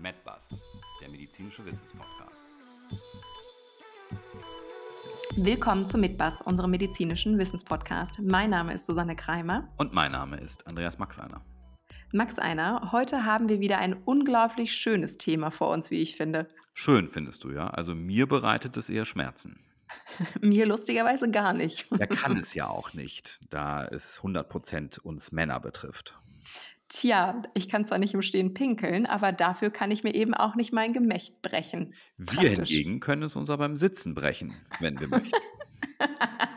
MedBus, der medizinische Wissenspodcast. Willkommen zu Mitbus, unserem medizinischen Wissenspodcast. Mein Name ist Susanne Kreimer. Und mein Name ist Andreas Maxeiner. Max Einer, heute haben wir wieder ein unglaublich schönes Thema vor uns, wie ich finde. Schön findest du ja. Also mir bereitet es eher Schmerzen. Mir lustigerweise gar nicht. Er kann es ja auch nicht, da es 100% uns Männer betrifft. Tja, ich kann zwar nicht im Stehen pinkeln, aber dafür kann ich mir eben auch nicht mein Gemächt brechen. Wir Praktisch. hingegen können es uns aber beim Sitzen brechen, wenn wir möchten.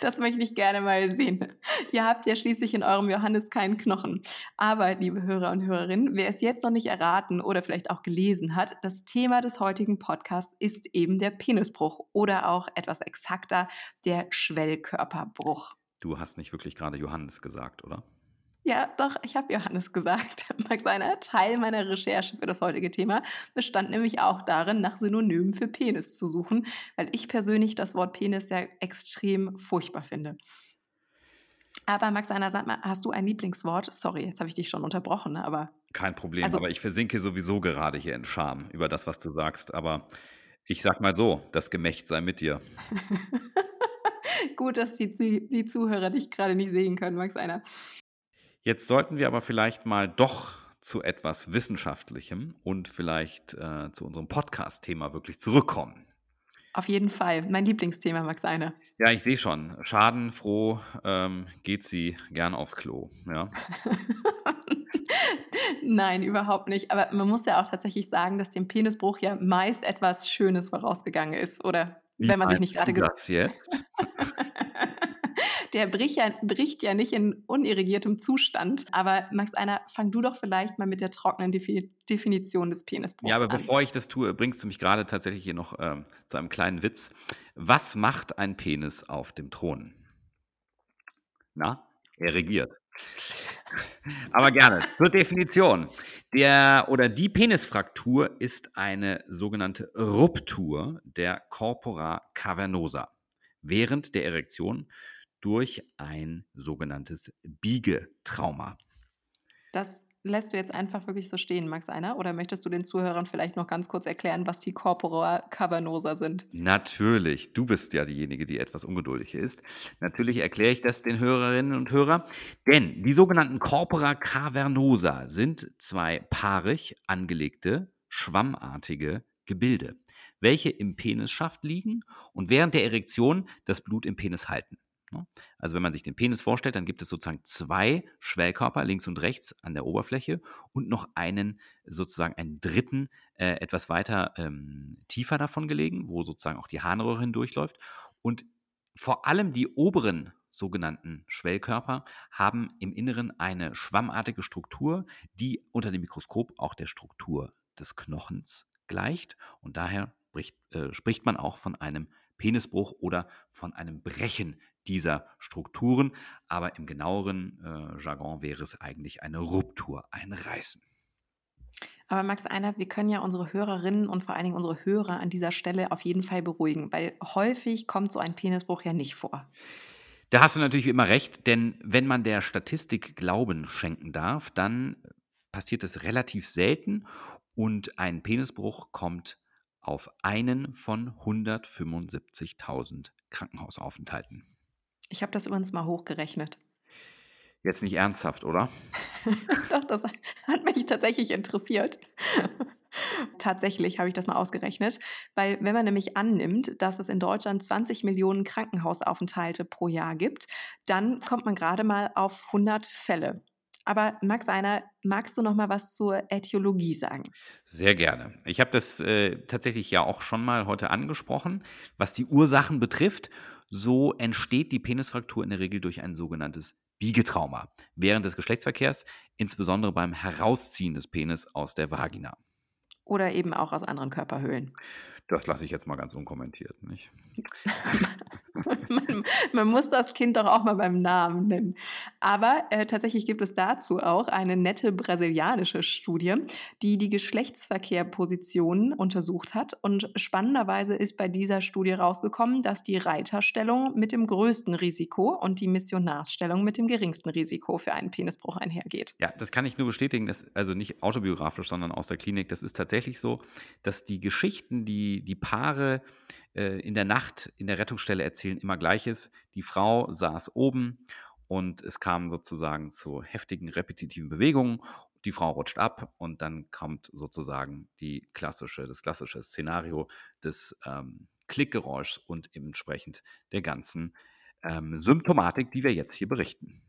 Das möchte ich gerne mal sehen. Ihr habt ja schließlich in eurem Johannes keinen Knochen. Aber, liebe Hörer und Hörerinnen, wer es jetzt noch nicht erraten oder vielleicht auch gelesen hat, das Thema des heutigen Podcasts ist eben der Penisbruch oder auch etwas exakter der Schwellkörperbruch. Du hast nicht wirklich gerade Johannes gesagt, oder? Ja, doch, ich habe Johannes gesagt. Max einer Teil meiner Recherche für das heutige Thema bestand nämlich auch darin, nach Synonymen für Penis zu suchen, weil ich persönlich das Wort Penis ja extrem furchtbar finde. Aber Max einer, sag mal, hast du ein Lieblingswort? Sorry, jetzt habe ich dich schon unterbrochen, aber. Kein Problem, also, aber ich versinke sowieso gerade hier in Scham über das, was du sagst. Aber ich sag mal so, das Gemächt sei mit dir. Gut, dass die, die, die Zuhörer dich gerade nicht sehen können, Max einer. Jetzt sollten wir aber vielleicht mal doch zu etwas Wissenschaftlichem und vielleicht äh, zu unserem Podcast-Thema wirklich zurückkommen. Auf jeden Fall. Mein Lieblingsthema, Max Eine. Ja, ich sehe schon. Schadenfroh ähm, geht sie gern aufs Klo. Ja. Nein, überhaupt nicht. Aber man muss ja auch tatsächlich sagen, dass dem Penisbruch ja meist etwas Schönes vorausgegangen ist. Oder Wie wenn man sich nicht gerade gesagt. jetzt? der bricht ja, bricht ja nicht in unirrigiertem Zustand. Aber Max Einer, fang du doch vielleicht mal mit der trockenen Definition des Penisbruchs Ja, aber an. bevor ich das tue, bringst du mich gerade tatsächlich hier noch ähm, zu einem kleinen Witz. Was macht ein Penis auf dem Thron? Na, er regiert. Aber gerne. Zur Definition. Der oder die Penisfraktur ist eine sogenannte Ruptur der Corpora cavernosa während der Erektion durch ein sogenanntes Biegetrauma. Das lässt du jetzt einfach wirklich so stehen, Max Einer? Oder möchtest du den Zuhörern vielleicht noch ganz kurz erklären, was die Corpora cavernosa sind? Natürlich, du bist ja diejenige, die etwas ungeduldig ist. Natürlich erkläre ich das den Hörerinnen und Hörern, denn die sogenannten Corpora cavernosa sind zwei paarig angelegte, schwammartige Gebilde, welche im Penisschaft liegen und während der Erektion das Blut im Penis halten. Ne? Also wenn man sich den Penis vorstellt, dann gibt es sozusagen zwei Schwellkörper links und rechts an der Oberfläche und noch einen sozusagen einen dritten äh, etwas weiter ähm, tiefer davon gelegen, wo sozusagen auch die Harnröhre hindurchläuft. Und vor allem die oberen sogenannten Schwellkörper haben im Inneren eine schwammartige Struktur, die unter dem Mikroskop auch der Struktur des Knochens gleicht. Und daher spricht, äh, spricht man auch von einem Penisbruch oder von einem Brechen dieser Strukturen. Aber im genaueren äh, Jargon wäre es eigentlich eine Ruptur, ein Reißen. Aber Max Einer, wir können ja unsere Hörerinnen und vor allen Dingen unsere Hörer an dieser Stelle auf jeden Fall beruhigen, weil häufig kommt so ein Penisbruch ja nicht vor. Da hast du natürlich wie immer recht, denn wenn man der Statistik Glauben schenken darf, dann passiert es relativ selten und ein Penisbruch kommt auf einen von 175.000 Krankenhausaufenthalten. Ich habe das übrigens mal hochgerechnet. Jetzt nicht ernsthaft, oder? Doch, das hat mich tatsächlich interessiert. Tatsächlich habe ich das mal ausgerechnet, weil wenn man nämlich annimmt, dass es in Deutschland 20 Millionen Krankenhausaufenthalte pro Jahr gibt, dann kommt man gerade mal auf 100 Fälle. Aber Max Einer, magst du noch mal was zur Äthiologie sagen? Sehr gerne. Ich habe das äh, tatsächlich ja auch schon mal heute angesprochen. Was die Ursachen betrifft, so entsteht die Penisfraktur in der Regel durch ein sogenanntes Biegetrauma während des Geschlechtsverkehrs, insbesondere beim Herausziehen des Penis aus der Vagina. Oder eben auch aus anderen Körperhöhlen. Das lasse ich jetzt mal ganz unkommentiert, nicht? Man man muss das Kind doch auch mal beim Namen nennen. Aber, äh, tatsächlich gibt es dazu auch eine nette brasilianische Studie, die die Geschlechtsverkehrpositionen untersucht hat. Und spannenderweise ist bei dieser Studie rausgekommen, dass die Reiterstellung mit dem größten Risiko und die Missionarsstellung mit dem geringsten Risiko für einen Penisbruch einhergeht. Ja, das kann ich nur bestätigen, dass, also nicht autobiografisch, sondern aus der Klinik. Das ist tatsächlich so, dass die Geschichten, die die Paare äh, in der Nacht in der Rettungsstelle erzählen, immer gleiches. Die Frau saß oben und es kam sozusagen zu heftigen repetitiven Bewegungen. Die Frau rutscht ab und dann kommt sozusagen die klassische, das klassische Szenario des ähm, Klickgeräuschs und entsprechend der ganzen ähm, Symptomatik, die wir jetzt hier berichten.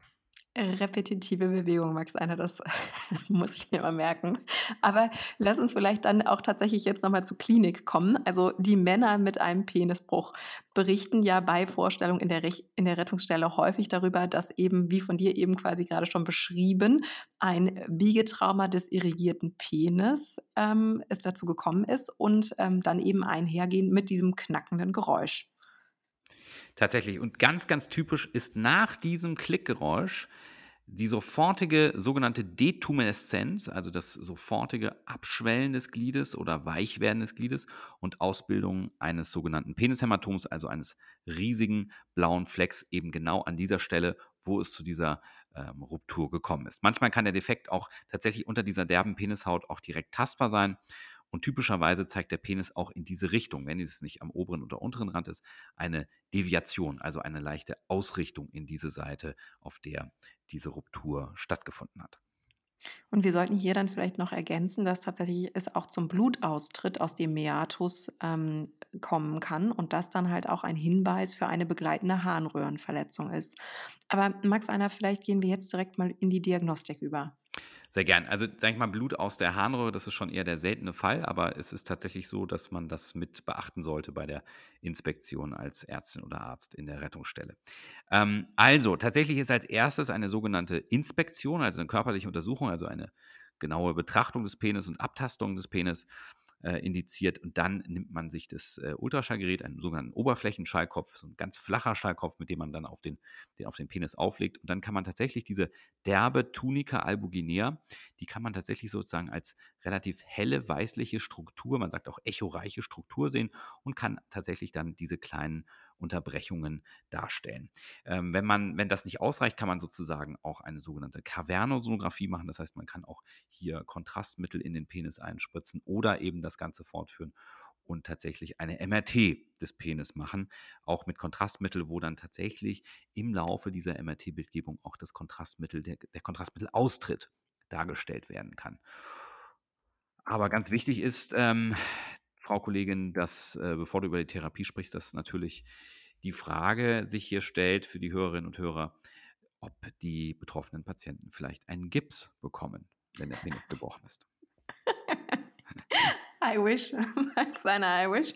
Repetitive Bewegung, Max einer, das muss ich mir mal merken. Aber lass uns vielleicht dann auch tatsächlich jetzt nochmal zur Klinik kommen. Also die Männer mit einem Penisbruch berichten ja bei Vorstellung in der, Rech in der Rettungsstelle häufig darüber, dass eben, wie von dir eben quasi gerade schon beschrieben, ein Wiegetrauma des irrigierten Penis ähm, es dazu gekommen ist und ähm, dann eben einhergehen mit diesem knackenden Geräusch. Tatsächlich. Und ganz, ganz typisch ist nach diesem Klickgeräusch die sofortige sogenannte Detumeszenz, also das sofortige Abschwellen des Gliedes oder Weichwerden des Gliedes und Ausbildung eines sogenannten Penishämatoms, also eines riesigen blauen Flecks, eben genau an dieser Stelle, wo es zu dieser ähm, Ruptur gekommen ist. Manchmal kann der Defekt auch tatsächlich unter dieser derben Penishaut auch direkt tastbar sein. Und typischerweise zeigt der Penis auch in diese Richtung, wenn es nicht am oberen oder unteren Rand ist, eine Deviation, also eine leichte Ausrichtung in diese Seite, auf der diese Ruptur stattgefunden hat. Und wir sollten hier dann vielleicht noch ergänzen, dass tatsächlich es auch zum Blutaustritt aus dem Meatus ähm, kommen kann und das dann halt auch ein Hinweis für eine begleitende Harnröhrenverletzung ist. Aber Max, einer, vielleicht gehen wir jetzt direkt mal in die Diagnostik über. Sehr gern. Also, sage ich mal, Blut aus der Harnröhre, das ist schon eher der seltene Fall, aber es ist tatsächlich so, dass man das mit beachten sollte bei der Inspektion als Ärztin oder Arzt in der Rettungsstelle. Ähm, also, tatsächlich ist als erstes eine sogenannte Inspektion, also eine körperliche Untersuchung, also eine genaue Betrachtung des Penis und Abtastung des Penis äh, indiziert. Und dann nimmt man sich das äh, Ultraschallgerät, einen sogenannten Oberflächenschallkopf, so ein ganz flacher Schallkopf, mit dem man dann auf den, den, auf den Penis auflegt. Und dann kann man tatsächlich diese derbe Tunica albuginea, die kann man tatsächlich sozusagen als relativ helle weißliche Struktur, man sagt auch echoreiche Struktur sehen und kann tatsächlich dann diese kleinen Unterbrechungen darstellen. Ähm, wenn, man, wenn das nicht ausreicht, kann man sozusagen auch eine sogenannte Kavernosonographie machen. Das heißt, man kann auch hier Kontrastmittel in den Penis einspritzen oder eben das Ganze fortführen und tatsächlich eine MRT des Penis machen, auch mit Kontrastmittel, wo dann tatsächlich im Laufe dieser MRT-Bildgebung auch das Kontrastmittel, der, der Kontrastmittelaustritt dargestellt werden kann. Aber ganz wichtig ist, ähm, Frau Kollegin, dass, äh, bevor du über die Therapie sprichst, dass natürlich die Frage sich hier stellt für die Hörerinnen und Hörer, ob die betroffenen Patienten vielleicht einen Gips bekommen, wenn der Penis gebrochen ist. I wish, seiner I wish.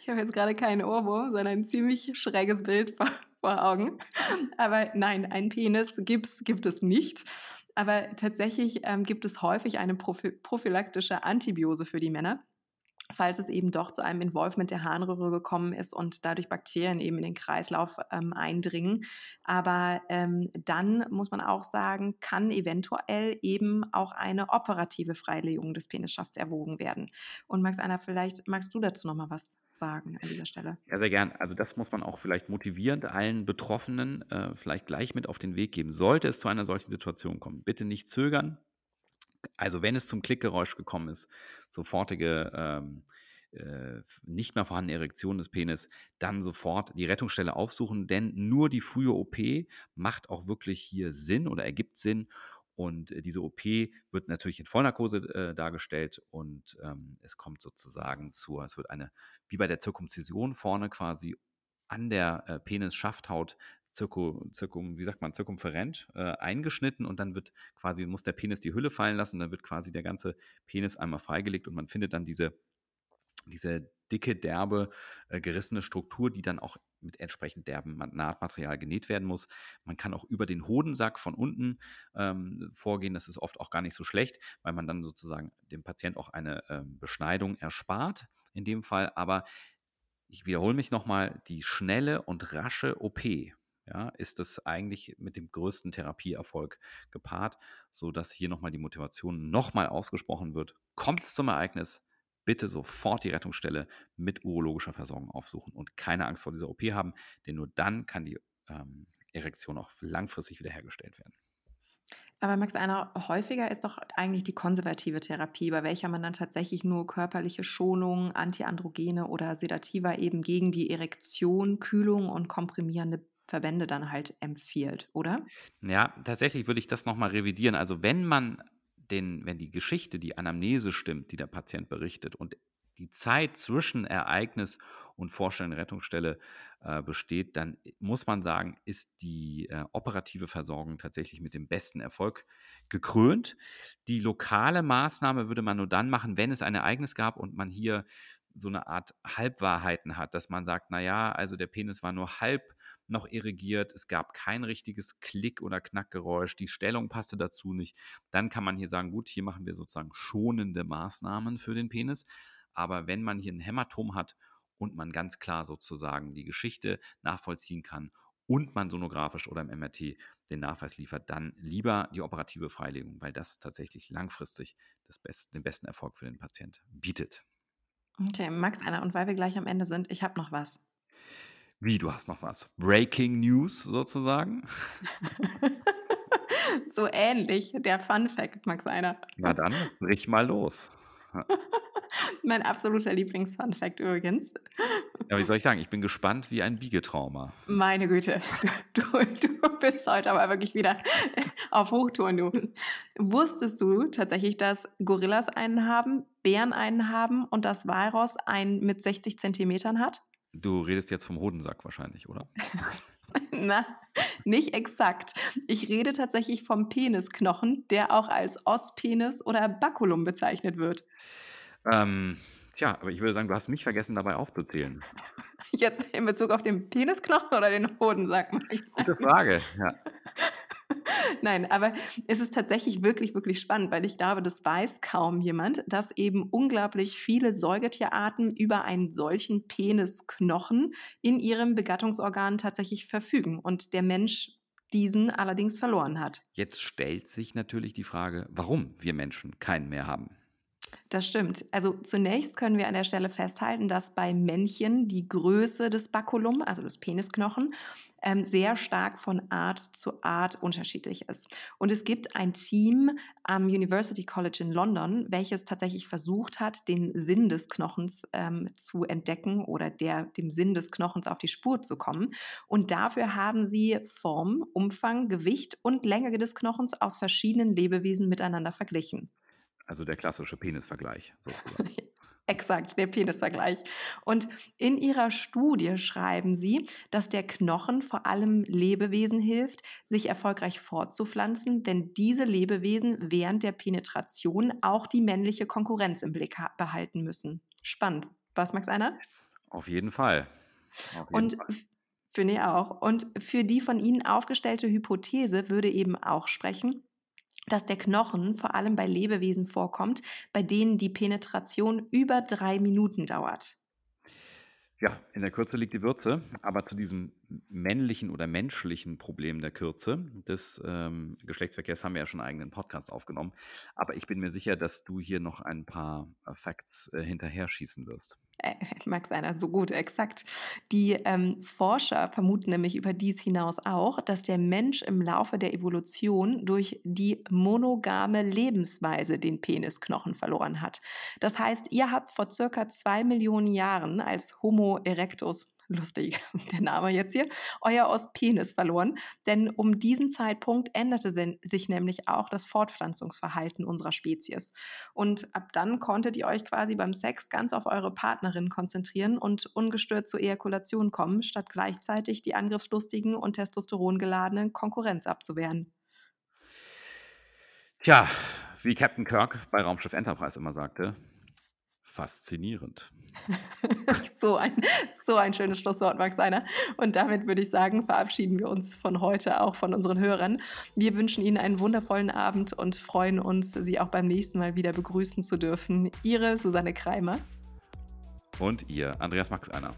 Ich habe jetzt gerade keinen Ohrwurm, sondern ein ziemlich schräges Bild vor, vor Augen. Aber nein, ein Penis Gips gibt es nicht. Aber tatsächlich ähm, gibt es häufig eine prophylaktische Antibiose für die Männer falls es eben doch zu einem Involvement der Harnröhre gekommen ist und dadurch Bakterien eben in den Kreislauf ähm, eindringen. Aber ähm, dann muss man auch sagen, kann eventuell eben auch eine operative Freilegung des Penisschafts erwogen werden. Und Max Einer, vielleicht magst du dazu noch mal was sagen an dieser Stelle. Ja, sehr gern. Also das muss man auch vielleicht motivierend allen Betroffenen äh, vielleicht gleich mit auf den Weg geben. Sollte es zu einer solchen Situation kommen, bitte nicht zögern, also wenn es zum Klickgeräusch gekommen ist, sofortige ähm, äh, nicht mehr vorhandene Erektion des Penis, dann sofort die Rettungsstelle aufsuchen, denn nur die frühe OP macht auch wirklich hier Sinn oder ergibt Sinn. Und äh, diese OP wird natürlich in Vollnarkose äh, dargestellt und ähm, es kommt sozusagen zur, es wird eine, wie bei der Zirkumzision vorne quasi an der äh, Penis-Schafthaut Zirku, Zirkum, wie sagt man, zirkumferent äh, eingeschnitten und dann wird quasi, muss der Penis die Hülle fallen lassen, dann wird quasi der ganze Penis einmal freigelegt und man findet dann diese, diese dicke, derbe, äh, gerissene Struktur, die dann auch mit entsprechend derbem Nahtmaterial genäht werden muss. Man kann auch über den Hodensack von unten ähm, vorgehen. Das ist oft auch gar nicht so schlecht, weil man dann sozusagen dem Patient auch eine ähm, Beschneidung erspart in dem Fall. Aber ich wiederhole mich nochmal, die schnelle und rasche OP ja, ist das eigentlich mit dem größten Therapieerfolg gepaart, sodass hier nochmal die Motivation nochmal ausgesprochen wird. Kommt es zum Ereignis, bitte sofort die Rettungsstelle mit urologischer Versorgung aufsuchen und keine Angst vor dieser OP haben, denn nur dann kann die ähm, Erektion auch langfristig wiederhergestellt werden. Aber Max, einer häufiger ist doch eigentlich die konservative Therapie, bei welcher man dann tatsächlich nur körperliche Schonung, Antiandrogene oder Sedativa eben gegen die Erektion, Kühlung und komprimierende Verbände dann halt empfiehlt, oder? Ja, tatsächlich würde ich das nochmal revidieren. Also wenn man den, wenn die Geschichte, die Anamnese stimmt, die der Patient berichtet und die Zeit zwischen Ereignis und Vorstellung der Rettungsstelle äh, besteht, dann muss man sagen, ist die äh, operative Versorgung tatsächlich mit dem besten Erfolg gekrönt. Die lokale Maßnahme würde man nur dann machen, wenn es ein Ereignis gab und man hier so eine Art Halbwahrheiten hat, dass man sagt, naja, also der Penis war nur halb noch irrigiert, es gab kein richtiges Klick- oder Knackgeräusch, die Stellung passte dazu nicht. Dann kann man hier sagen, gut, hier machen wir sozusagen schonende Maßnahmen für den Penis. Aber wenn man hier ein Hämatom hat und man ganz klar sozusagen die Geschichte nachvollziehen kann und man sonografisch oder im MRT den Nachweis liefert, dann lieber die operative Freilegung, weil das tatsächlich langfristig Best, den besten Erfolg für den Patient bietet. Okay, Max, Anna, und weil wir gleich am Ende sind, ich habe noch was. Wie, du hast noch was? Breaking News sozusagen? so ähnlich, der Fun Fact, Max Einer. Na dann, brich mal los. mein absoluter Lieblings-Fun Fact übrigens. Ja, wie soll ich sagen? Ich bin gespannt wie ein Biegetrauma. Meine Güte, du, du bist heute aber wirklich wieder auf Hochtouren, du. Wusstest du tatsächlich, dass Gorillas einen haben, Bären einen haben und das Walross einen mit 60 Zentimetern hat? Du redest jetzt vom Hodensack wahrscheinlich, oder? Na, nicht exakt. Ich rede tatsächlich vom Penisknochen, der auch als Ostpenis oder Baculum bezeichnet wird. Ähm, tja, aber ich würde sagen, du hast mich vergessen, dabei aufzuzählen. Jetzt in Bezug auf den Penisknochen oder den Hodensack? Gute Frage, ja. Nein, aber es ist tatsächlich wirklich, wirklich spannend, weil ich glaube, das weiß kaum jemand, dass eben unglaublich viele Säugetierarten über einen solchen Penisknochen in ihrem Begattungsorgan tatsächlich verfügen und der Mensch diesen allerdings verloren hat. Jetzt stellt sich natürlich die Frage, warum wir Menschen keinen mehr haben. Das stimmt. Also zunächst können wir an der Stelle festhalten, dass bei Männchen die Größe des Baculum, also des Penisknochen, ähm, sehr stark von Art zu Art unterschiedlich ist. Und es gibt ein Team am University College in London, welches tatsächlich versucht hat, den Sinn des Knochens ähm, zu entdecken oder der, dem Sinn des Knochens auf die Spur zu kommen. Und dafür haben sie Form, Umfang, Gewicht und Länge des Knochens aus verschiedenen Lebewesen miteinander verglichen. Also der klassische Penisvergleich sozusagen. Exakt, der Penisvergleich. Und in ihrer Studie schreiben sie, dass der Knochen vor allem Lebewesen hilft, sich erfolgreich fortzupflanzen, wenn diese Lebewesen während der Penetration auch die männliche Konkurrenz im Blick behalten müssen. Spannend. Was, Max Einer? Auf jeden Fall. Auf jeden Und finde ich auch. Und für die von Ihnen aufgestellte Hypothese würde eben auch sprechen, dass der Knochen vor allem bei Lebewesen vorkommt, bei denen die Penetration über drei Minuten dauert. Ja, in der Kürze liegt die Würze, aber zu diesem männlichen oder menschlichen Problem der Kürze des ähm, Geschlechtsverkehrs haben wir ja schon einen eigenen Podcast aufgenommen. Aber ich bin mir sicher, dass du hier noch ein paar äh, Facts äh, hinterher schießen wirst. Äh, mag seiner so gut, exakt. Die ähm, Forscher vermuten nämlich über dies hinaus auch, dass der Mensch im Laufe der Evolution durch die monogame Lebensweise den Penisknochen verloren hat. Das heißt, ihr habt vor circa zwei Millionen Jahren als Homo erectus lustig, der Name jetzt hier, euer aus verloren. Denn um diesen Zeitpunkt änderte sich nämlich auch das Fortpflanzungsverhalten unserer Spezies. Und ab dann konntet ihr euch quasi beim Sex ganz auf eure Partnerin konzentrieren und ungestört zur Ejakulation kommen, statt gleichzeitig die angriffslustigen und testosterongeladenen Konkurrenz abzuwehren. Tja, wie Captain Kirk bei Raumschiff Enterprise immer sagte, faszinierend. so, ein, so ein schönes Schlusswort, Max Einer. Und damit würde ich sagen, verabschieden wir uns von heute auch von unseren Hörern. Wir wünschen Ihnen einen wundervollen Abend und freuen uns, Sie auch beim nächsten Mal wieder begrüßen zu dürfen. Ihre Susanne Kreimer. Und ihr, Andreas Max Einer.